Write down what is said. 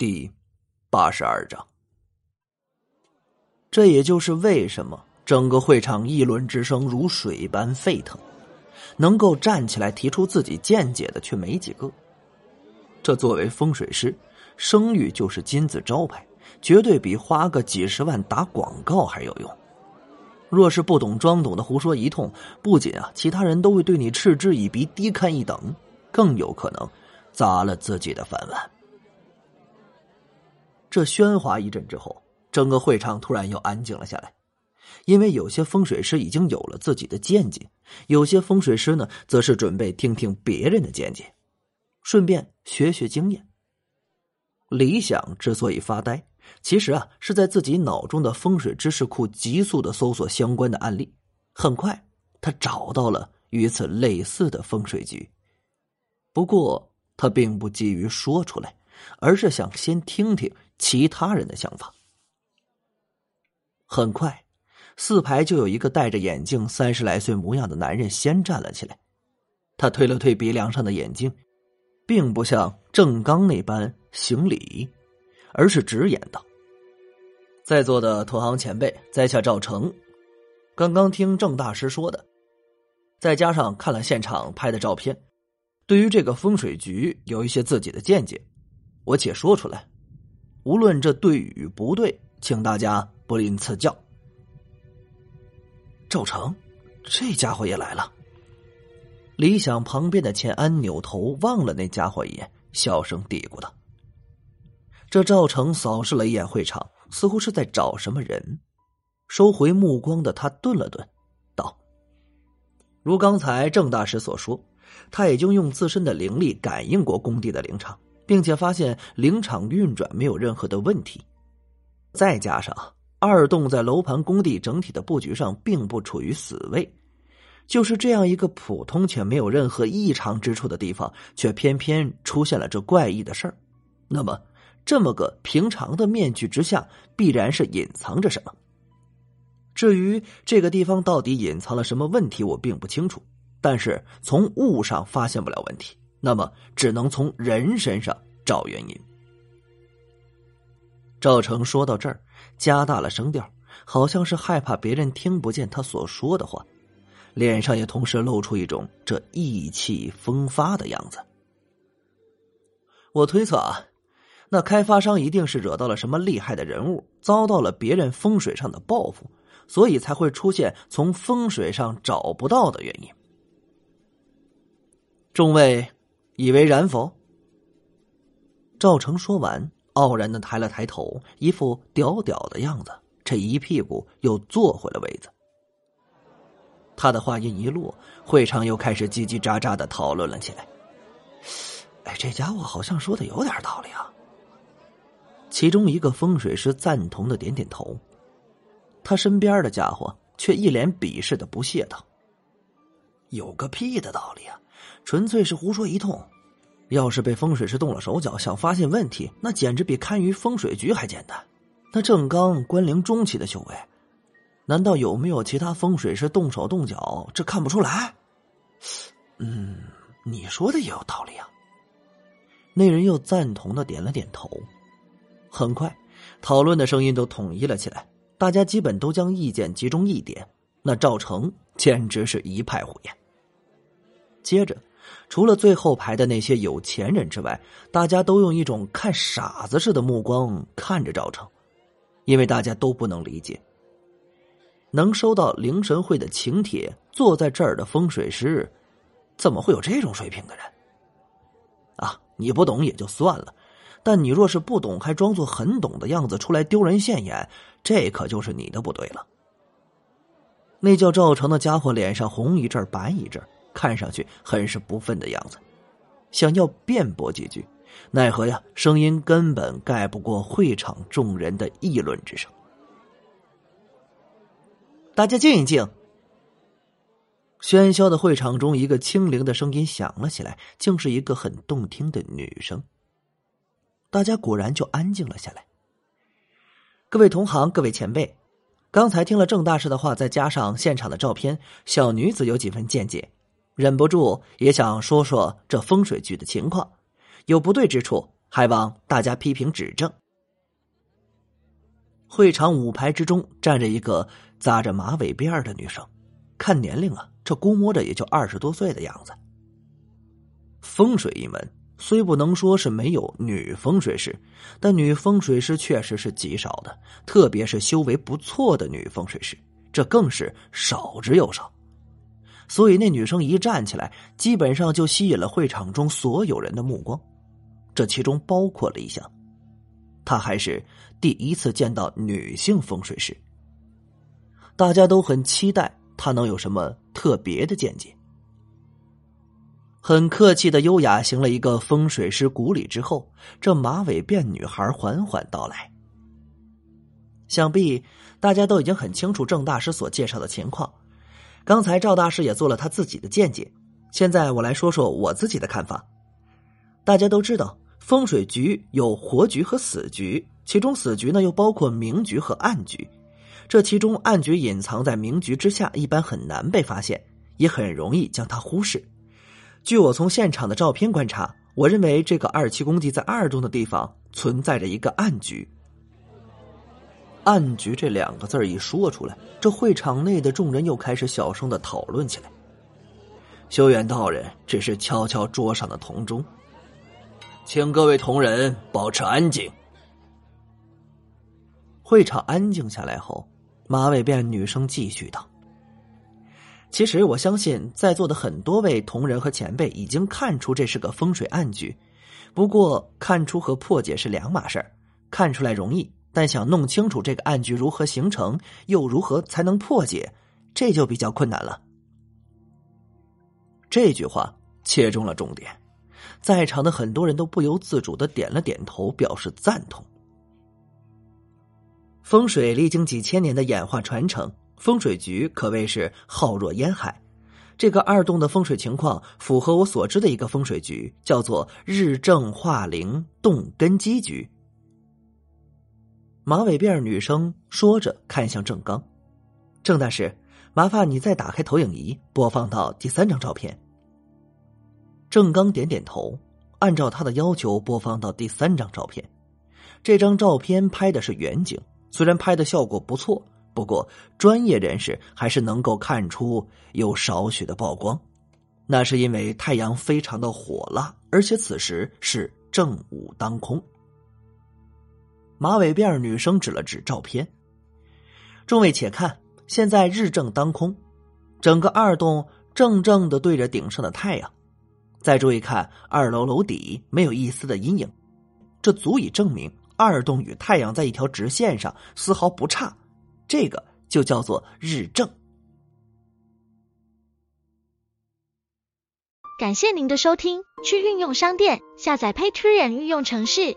第八十二章。这也就是为什么整个会场议论之声如水般沸腾，能够站起来提出自己见解的却没几个。这作为风水师，声誉就是金字招牌，绝对比花个几十万打广告还有用。若是不懂装懂的胡说一通，不仅啊，其他人都会对你嗤之以鼻、低看一等，更有可能砸了自己的饭碗。这喧哗一阵之后，整个会场突然又安静了下来，因为有些风水师已经有了自己的见解，有些风水师呢，则是准备听听别人的见解，顺便学学经验。李想之所以发呆，其实啊，是在自己脑中的风水知识库急速的搜索相关的案例。很快，他找到了与此类似的风水局，不过他并不急于说出来，而是想先听听。其他人的想法。很快，四排就有一个戴着眼镜、三十来岁模样的男人先站了起来。他推了推鼻梁上的眼镜，并不像郑刚那般行礼，而是直言道：“在座的同行前辈，在下赵成，刚刚听郑大师说的，再加上看了现场拍的照片，对于这个风水局有一些自己的见解，我且说出来。”无论这对与不对，请大家不吝赐教。赵成，这家伙也来了。李想旁边的钱安扭头望了那家伙一眼，小声嘀咕道：“这赵成扫视了一眼会场，似乎是在找什么人。收回目光的他顿了顿，道：‘如刚才郑大师所说，他已经用自身的灵力感应过工地的灵场。’”并且发现灵场运转没有任何的问题，再加上二栋在楼盘工地整体的布局上并不处于死位，就是这样一个普通且没有任何异常之处的地方，却偏偏出现了这怪异的事儿。那么，这么个平常的面具之下，必然是隐藏着什么？至于这个地方到底隐藏了什么问题，我并不清楚。但是从物上发现不了问题。那么，只能从人身上找原因。赵成说到这儿，加大了声调，好像是害怕别人听不见他所说的话，脸上也同时露出一种这意气风发的样子。我推测啊，那开发商一定是惹到了什么厉害的人物，遭到了别人风水上的报复，所以才会出现从风水上找不到的原因。众位。以为然否？赵成说完，傲然的抬了抬头，一副屌屌的样子。这一屁股又坐回了位子。他的话音一落，会场又开始叽叽喳喳的讨论了起来。哎，这家伙好像说的有点道理啊。其中一个风水师赞同的点点头，他身边的家伙却一脸鄙视的不屑道：“有个屁的道理啊！”纯粹是胡说一通。要是被风水师动了手脚，想发现问题，那简直比堪舆风水局还简单。那郑刚关灵中期的修为，难道有没有其他风水师动手动脚？这看不出来？嗯，你说的也有道理啊。那人又赞同的点了点头。很快，讨论的声音都统一了起来，大家基本都将意见集中一点。那赵成简直是一派胡言。接着，除了最后排的那些有钱人之外，大家都用一种看傻子似的目光看着赵成，因为大家都不能理解，能收到灵神会的请帖，坐在这儿的风水师，怎么会有这种水平的人？啊，你不懂也就算了，但你若是不懂，还装作很懂的样子出来丢人现眼，这可就是你的不对了。那叫赵成的家伙脸上红一阵白一阵。看上去很是不忿的样子，想要辩驳几句，奈何呀，声音根本盖不过会场众人的议论之声。大家静一静。喧嚣的会场中，一个清灵的声音响了起来，竟是一个很动听的女声。大家果然就安静了下来。各位同行，各位前辈，刚才听了郑大师的话，再加上现场的照片，小女子有几分见解。忍不住也想说说这风水局的情况，有不对之处，还望大家批评指正。会场五排之中站着一个扎着马尾辫的女生，看年龄啊，这估摸着也就二十多岁的样子。风水一门虽不能说是没有女风水师，但女风水师确实是极少的，特别是修为不错的女风水师，这更是少之又少。所以那女生一站起来，基本上就吸引了会场中所有人的目光，这其中包括了一项。他还是第一次见到女性风水师，大家都很期待他能有什么特别的见解。很客气的优雅行了一个风水师古礼之后，这马尾辫女孩缓缓到来。想必大家都已经很清楚郑大师所介绍的情况，刚才赵大师也做了他自己的见解，现在我来说说我自己的看法。大家都知道。风水局有活局和死局，其中死局呢又包括明局和暗局。这其中暗局隐藏在明局之下，一般很难被发现，也很容易将它忽视。据我从现场的照片观察，我认为这个二七公鸡在二中的地方存在着一个暗局。暗局这两个字一说出来，这会场内的众人又开始小声的讨论起来。修远道人只是敲敲桌上的铜钟。请各位同仁保持安静。会场安静下来后，马尾辫女生继续道：“其实我相信在座的很多位同仁和前辈已经看出这是个风水暗局，不过看出和破解是两码事。看出来容易，但想弄清楚这个暗局如何形成，又如何才能破解，这就比较困难了。”这句话切中了重点。在场的很多人都不由自主的点了点头，表示赞同。风水历经几千年的演化传承，风水局可谓是浩若烟海。这个二洞的风水情况符合我所知的一个风水局，叫做日正化灵动根基局。马尾辫女生说着，看向郑刚：“郑大师，麻烦你再打开投影仪，播放到第三张照片。”郑刚点点头，按照他的要求播放到第三张照片。这张照片拍的是远景，虽然拍的效果不错，不过专业人士还是能够看出有少许的曝光。那是因为太阳非常的火辣，而且此时是正午当空。马尾辫女生指了指照片：“众位且看，现在日正当空，整个二洞正正的对着顶上的太阳。”再注意看二楼楼底没有一丝的阴影，这足以证明二洞与太阳在一条直线上，丝毫不差。这个就叫做日正。感谢您的收听，去运用商店下载 Patreon 运用城市，